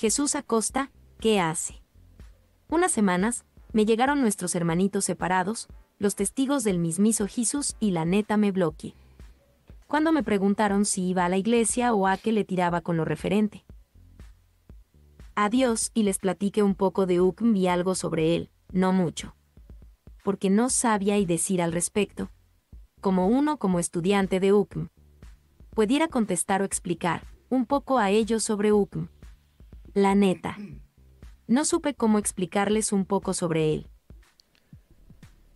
Jesús Acosta, ¿qué hace? Unas semanas, me llegaron nuestros hermanitos separados, los testigos del mismiso Jesús y la neta me bloqueé. Cuando me preguntaron si iba a la iglesia o a qué le tiraba con lo referente. Adiós y les platiqué un poco de UCM y algo sobre él, no mucho. Porque no sabía y decir al respecto. Como uno como estudiante de UCM. Pudiera contestar o explicar un poco a ellos sobre UCM. La neta. No supe cómo explicarles un poco sobre él.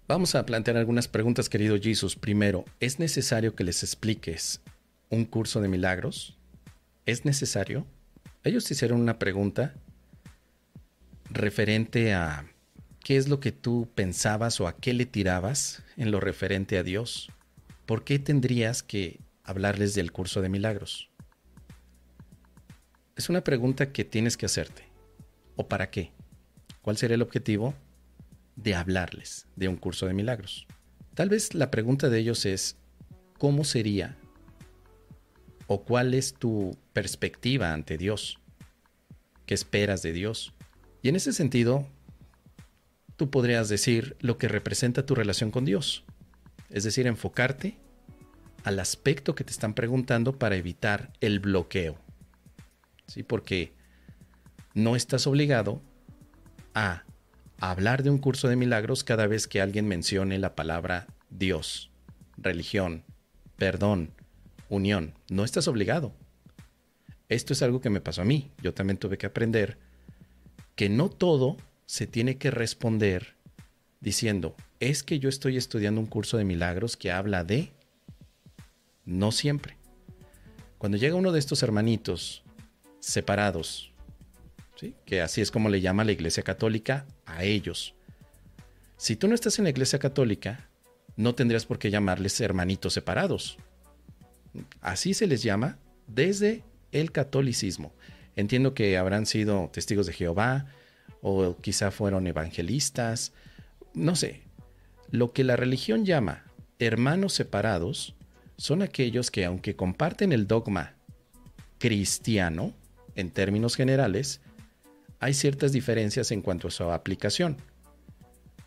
Vamos a plantear algunas preguntas, querido Jesus. Primero, ¿es necesario que les expliques un curso de milagros? ¿Es necesario? Ellos hicieron una pregunta referente a qué es lo que tú pensabas o a qué le tirabas en lo referente a Dios. ¿Por qué tendrías que hablarles del curso de milagros? Es una pregunta que tienes que hacerte. ¿O para qué? ¿Cuál sería el objetivo? de hablarles de un curso de milagros. Tal vez la pregunta de ellos es, ¿cómo sería o cuál es tu perspectiva ante Dios? ¿Qué esperas de Dios? Y en ese sentido, tú podrías decir lo que representa tu relación con Dios. Es decir, enfocarte al aspecto que te están preguntando para evitar el bloqueo. ¿Sí? Porque no estás obligado a hablar de un curso de milagros cada vez que alguien mencione la palabra Dios, religión, perdón, unión. No estás obligado. Esto es algo que me pasó a mí. Yo también tuve que aprender que no todo se tiene que responder diciendo, es que yo estoy estudiando un curso de milagros que habla de... No siempre. Cuando llega uno de estos hermanitos separados, que así es como le llama la Iglesia Católica a ellos. Si tú no estás en la Iglesia Católica, no tendrías por qué llamarles hermanitos separados. Así se les llama desde el catolicismo. Entiendo que habrán sido testigos de Jehová o quizá fueron evangelistas, no sé. Lo que la religión llama hermanos separados son aquellos que aunque comparten el dogma cristiano, en términos generales, hay ciertas diferencias en cuanto a su aplicación.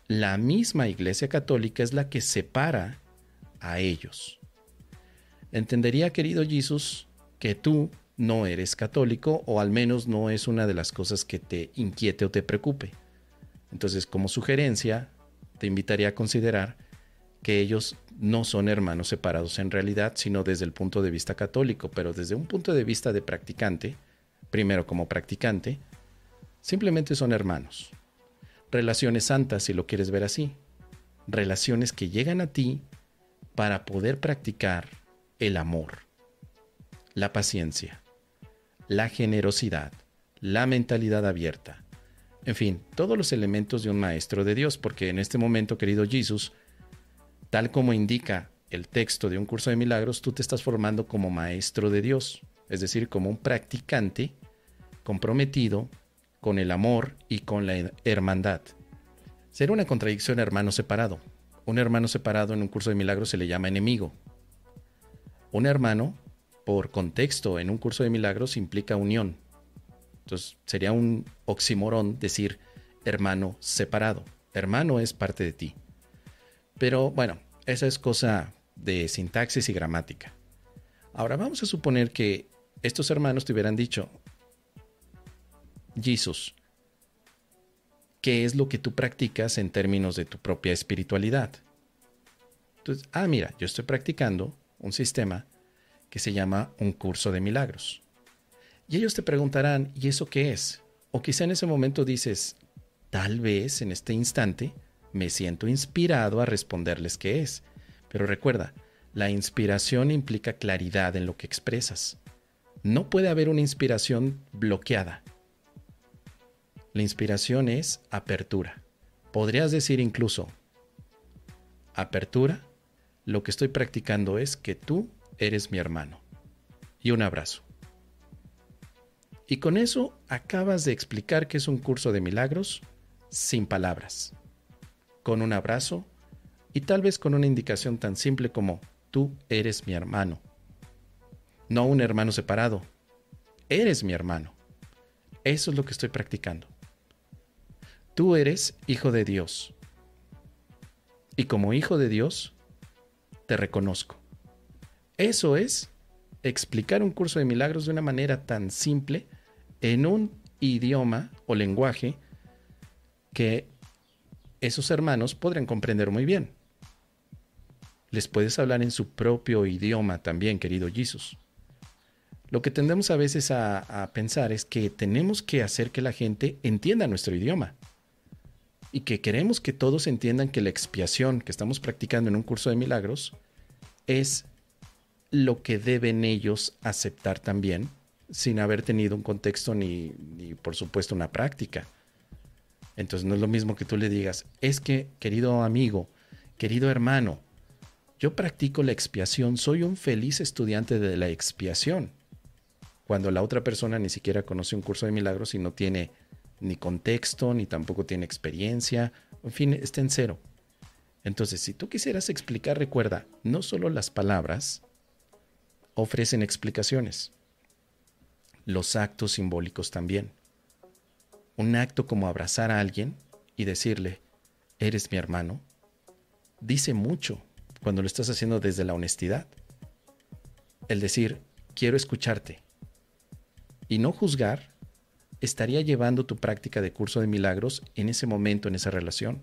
La misma Iglesia Católica es la que separa a ellos. Entendería, querido Jesús, que tú no eres católico o al menos no es una de las cosas que te inquiete o te preocupe. Entonces, como sugerencia, te invitaría a considerar que ellos no son hermanos separados en realidad, sino desde el punto de vista católico, pero desde un punto de vista de practicante, primero como practicante, Simplemente son hermanos. Relaciones santas, si lo quieres ver así. Relaciones que llegan a ti para poder practicar el amor, la paciencia, la generosidad, la mentalidad abierta. En fin, todos los elementos de un maestro de Dios, porque en este momento, querido Jesús, tal como indica el texto de un curso de milagros, tú te estás formando como maestro de Dios, es decir, como un practicante comprometido con el amor y con la hermandad. Ser una contradicción hermano separado. Un hermano separado en un curso de milagros se le llama enemigo. Un hermano, por contexto, en un curso de milagros implica unión. Entonces sería un oxímoron decir hermano separado. Hermano es parte de ti. Pero bueno, esa es cosa de sintaxis y gramática. Ahora vamos a suponer que estos hermanos te hubieran dicho, Jesús, ¿qué es lo que tú practicas en términos de tu propia espiritualidad? Entonces, ah, mira, yo estoy practicando un sistema que se llama un curso de milagros. Y ellos te preguntarán, ¿y eso qué es? O quizá en ese momento dices, tal vez en este instante me siento inspirado a responderles qué es. Pero recuerda, la inspiración implica claridad en lo que expresas. No puede haber una inspiración bloqueada. La inspiración es apertura. Podrías decir incluso, apertura, lo que estoy practicando es que tú eres mi hermano. Y un abrazo. Y con eso acabas de explicar que es un curso de milagros sin palabras, con un abrazo y tal vez con una indicación tan simple como tú eres mi hermano. No un hermano separado, eres mi hermano. Eso es lo que estoy practicando. Tú eres hijo de Dios. Y como hijo de Dios, te reconozco. Eso es explicar un curso de milagros de una manera tan simple en un idioma o lenguaje que esos hermanos podrían comprender muy bien. Les puedes hablar en su propio idioma también, querido Jesús. Lo que tendemos a veces a, pensar es que tenemos que hacer que la gente entienda nuestro idioma y que queremos que todos entiendan que la expiación que estamos practicando en un curso de milagros es lo que deben ellos aceptar también sin haber tenido un contexto ni, ni, por supuesto una práctica. Entonces no es lo mismo que tú le digas, es que querido amigo, querido hermano, yo practico la expiación, soy un feliz estudiante de la expiación. Cuando la otra persona ni siquiera conoce un curso de milagros y no tiene ni contexto, ni tampoco tiene experiencia, en fin, está en cero. Entonces, si tú quisieras explicar, recuerda, no solo las palabras ofrecen explicaciones, los actos simbólicos también. Un acto como abrazar a alguien y decirle, eres mi hermano, dice mucho cuando lo estás haciendo desde la honestidad. El decir, quiero escucharte y no juzgar estaría llevando tu práctica de curso de milagros en ese momento, en esa relación.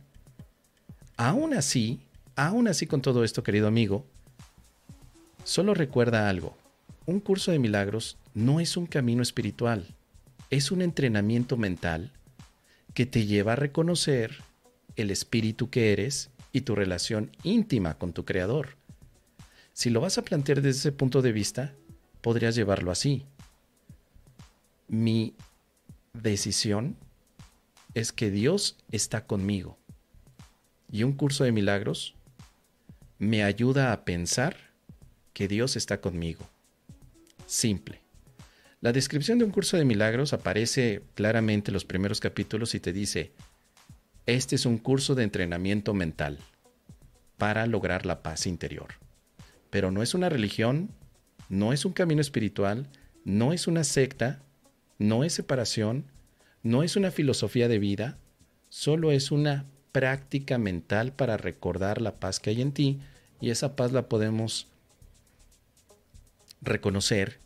Aún así, aún así con todo esto, querido amigo, solo recuerda algo. Un curso de milagros no es un camino espiritual, es un entrenamiento mental que te lleva a reconocer el espíritu que eres y tu relación íntima con tu creador. Si lo vas a plantear desde ese punto de vista, podrías llevarlo así. Mi decisión es que Dios está conmigo. Y un curso de milagros me ayuda a pensar que Dios está conmigo. Simple. La descripción de un curso de milagros aparece claramente en los primeros capítulos y te dice, este es un curso de entrenamiento mental para lograr la paz interior. Pero no es una religión, no es un camino espiritual, no es una secta, no es separación, no es una filosofía de vida, solo es una práctica mental para recordar la paz que hay en ti y esa paz la podemos reconocer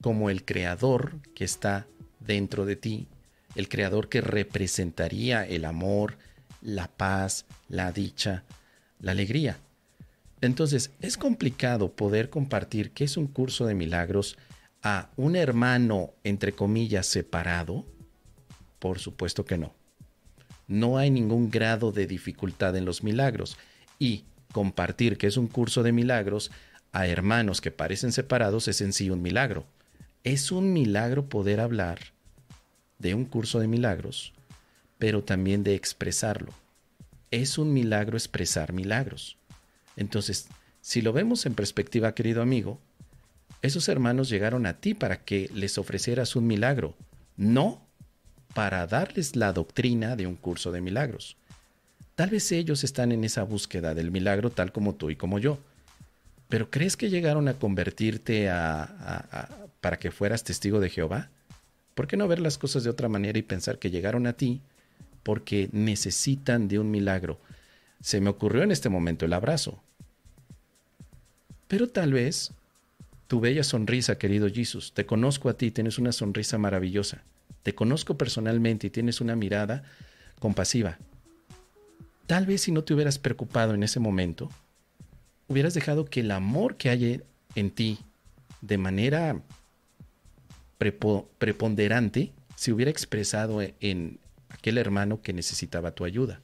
como el creador que está dentro de ti, el creador que representaría el amor, la paz, la dicha, la alegría. Entonces, es complicado poder compartir qué es un curso de milagros a un hermano, entre comillas, separado? Por supuesto que no. No hay ningún grado de dificultad en los milagros y compartir que es un curso de milagros a hermanos que parecen separados es en sí un milagro. Es un milagro poder hablar de un curso de milagros, pero también de expresarlo. Es un milagro expresar milagros. Entonces, si lo vemos en perspectiva, querido amigo, esos hermanos llegaron a ti para que les ofrecieras un milagro, no para darles la doctrina de un curso de milagros. Tal vez ellos están en esa búsqueda del milagro tal como tú y como yo. Pero ¿crees que llegaron a convertirte a, para que fueras testigo de Jehová? ¿Por qué no ver las cosas de otra manera y pensar que llegaron a ti porque necesitan de un milagro? Se me ocurrió en este momento el abrazo. Pero tal vez tu bella sonrisa, querido Jesús. Te conozco a ti, tienes una sonrisa maravillosa. Te conozco personalmente y tienes una mirada compasiva. Tal vez si no te hubieras preocupado en ese momento, hubieras dejado que el amor que hay en ti de manera preponderante se hubiera expresado en aquel hermano que necesitaba tu ayuda.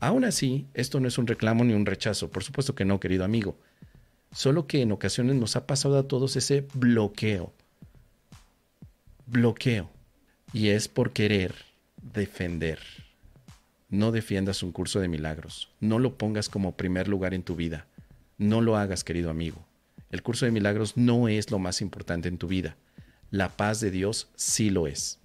Aún así, esto no es un reclamo ni un rechazo, por supuesto que no, querido amigo. Solo que en ocasiones nos ha pasado a todos ese bloqueo. Bloqueo. Y es por querer defender. No defiendas un curso de milagros. No lo pongas como primer lugar en tu vida. No lo hagas, querido amigo. El curso de milagros no es lo más importante en tu vida. La paz de Dios sí lo es.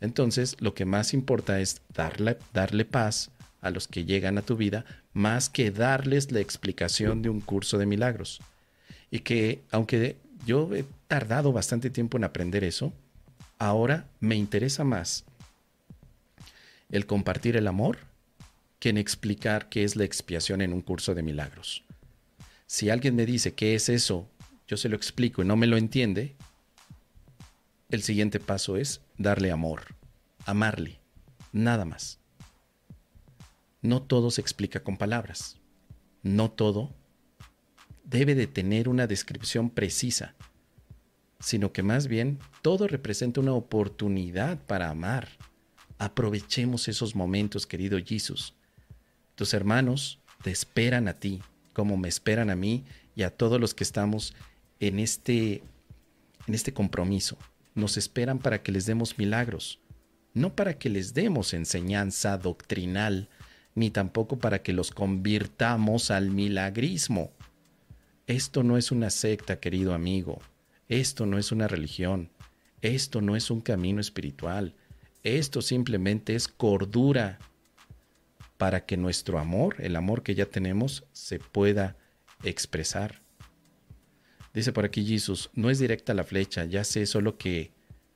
Entonces, lo que más importa es darle, darle paz a los que llegan a tu vida más que darles la explicación de un curso de milagros. Y que aunque yo he tardado bastante tiempo en aprender eso, ahora me interesa más el compartir el amor que en explicar qué es la expiación en un curso de milagros. Si alguien me dice qué es eso, yo se lo explico y no me lo entiende, el siguiente paso es darle amor, amarle, nada más. No todo se explica con palabras. No todo debe de tener una descripción precisa, sino que más bien todo representa una oportunidad para amar. Aprovechemos esos momentos, querido Jesús. Tus hermanos te esperan a ti, como me esperan a mí y a todos los que estamos en este, en este compromiso. Nos esperan para que les demos milagros, no para que les demos enseñanza doctrinal, ni tampoco para que los convirtamos al milagrismo. Esto no es una secta, querido amigo. Esto no es una religión. Esto no es un camino espiritual. Esto simplemente es cordura para que nuestro amor, el amor que ya tenemos, se pueda expresar. Dice por aquí Jesús, no es directa la flecha, ya sé solo que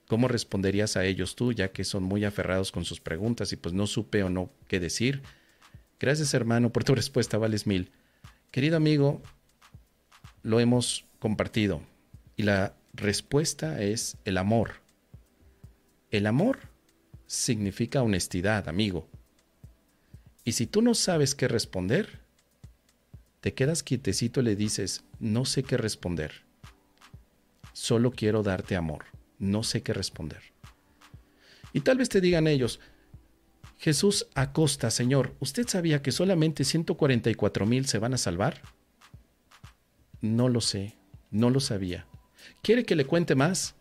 cómo responderías a ellos tú, ya que son muy aferrados con sus preguntas y pues no supe o no qué decir. Gracias hermano por tu respuesta, vales mil. Querido amigo, lo hemos compartido y la respuesta es el amor. El amor significa honestidad, amigo. Y si tú no sabes qué responder, te quedas quietecito y le dices, no sé qué responder. Solo quiero darte amor. No sé qué responder. Y tal vez te digan ellos, Jesús Acosta, Señor, ¿usted sabía que solamente 144 mil se van a salvar? No lo sé, no lo sabía. ¿Quiere que le cuente más?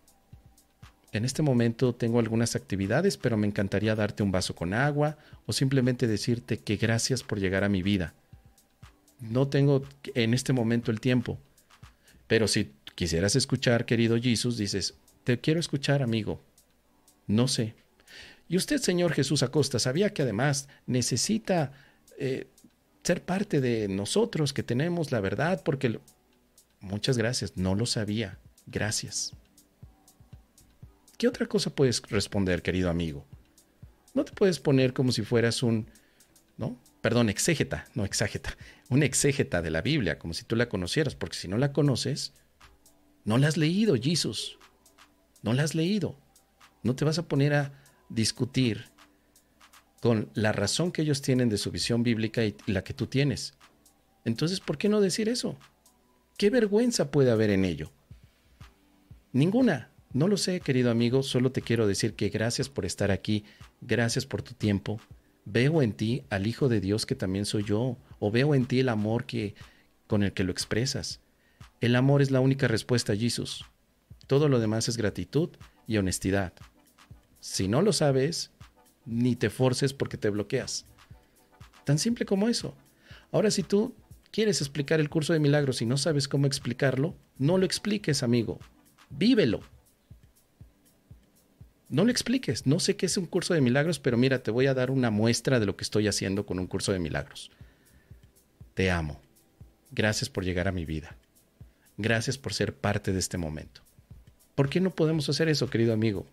En este momento tengo algunas actividades, pero me encantaría darte un vaso con agua o simplemente decirte que gracias por llegar a mi vida. No tengo en este momento el tiempo. Pero si quisieras escuchar, querido Jesús, dices, te quiero escuchar, amigo. No sé, y usted, Señor Jesús Acosta, sabía que además necesita eh, ser parte de nosotros que tenemos la verdad, porque... Muchas gracias, no lo sabía. Gracias. ¿Qué otra cosa puedes responder, querido amigo? No te puedes poner como si fueras un, ¿no? Perdón, exégeta, no exágeta, un exégeta de la Biblia, como si tú la conocieras, porque si no la conoces, no la has leído, Jesús. No la has leído. No te vas a poner a discutir con la razón que ellos tienen de su visión bíblica y la que tú tienes. Entonces, ¿por qué no decir eso? ¿Qué vergüenza puede haber en ello? Ninguna. No lo sé, querido amigo, solo te quiero decir que gracias por estar aquí, gracias por tu tiempo. Veo en ti al Hijo de Dios que también soy yo, o veo en ti el amor que con el que lo expresas. El amor es la única respuesta Jesús. Todo lo demás es gratitud y honestidad. Si no lo sabes, ni te forces porque te bloqueas. Tan simple como eso. Ahora, si tú quieres explicar el curso de milagros y no sabes cómo explicarlo, no lo expliques, amigo. Vívelo. No lo expliques. No sé qué es un curso de milagros, pero mira, te voy a dar una muestra de lo que estoy haciendo con un curso de milagros. Te amo. Gracias por llegar a mi vida. Gracias por ser parte de este momento. ¿Por qué no podemos hacer eso, querido amigo?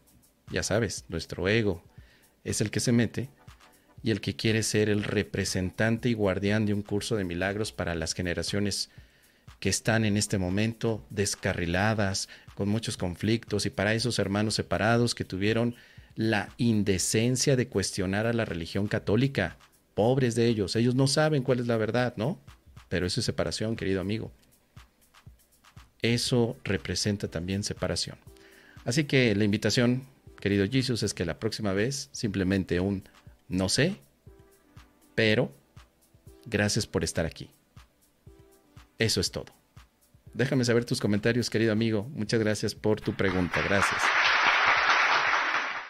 Ya sabes, nuestro ego es el que se mete y el que quiere ser el representante y guardián de un curso de milagros para las generaciones que están en este momento descarriladas, con muchos conflictos, y para esos hermanos separados que tuvieron la indecencia de cuestionar a la religión católica. Pobres de ellos, ellos no saben cuál es la verdad, ¿no? Pero eso es separación, querido amigo. Eso representa también separación. Así que la invitación querido Jesus, es que la próxima vez simplemente un no sé, pero gracias por estar aquí. Eso es todo. Déjame saber tus comentarios, querido amigo. Muchas gracias por tu pregunta. Gracias.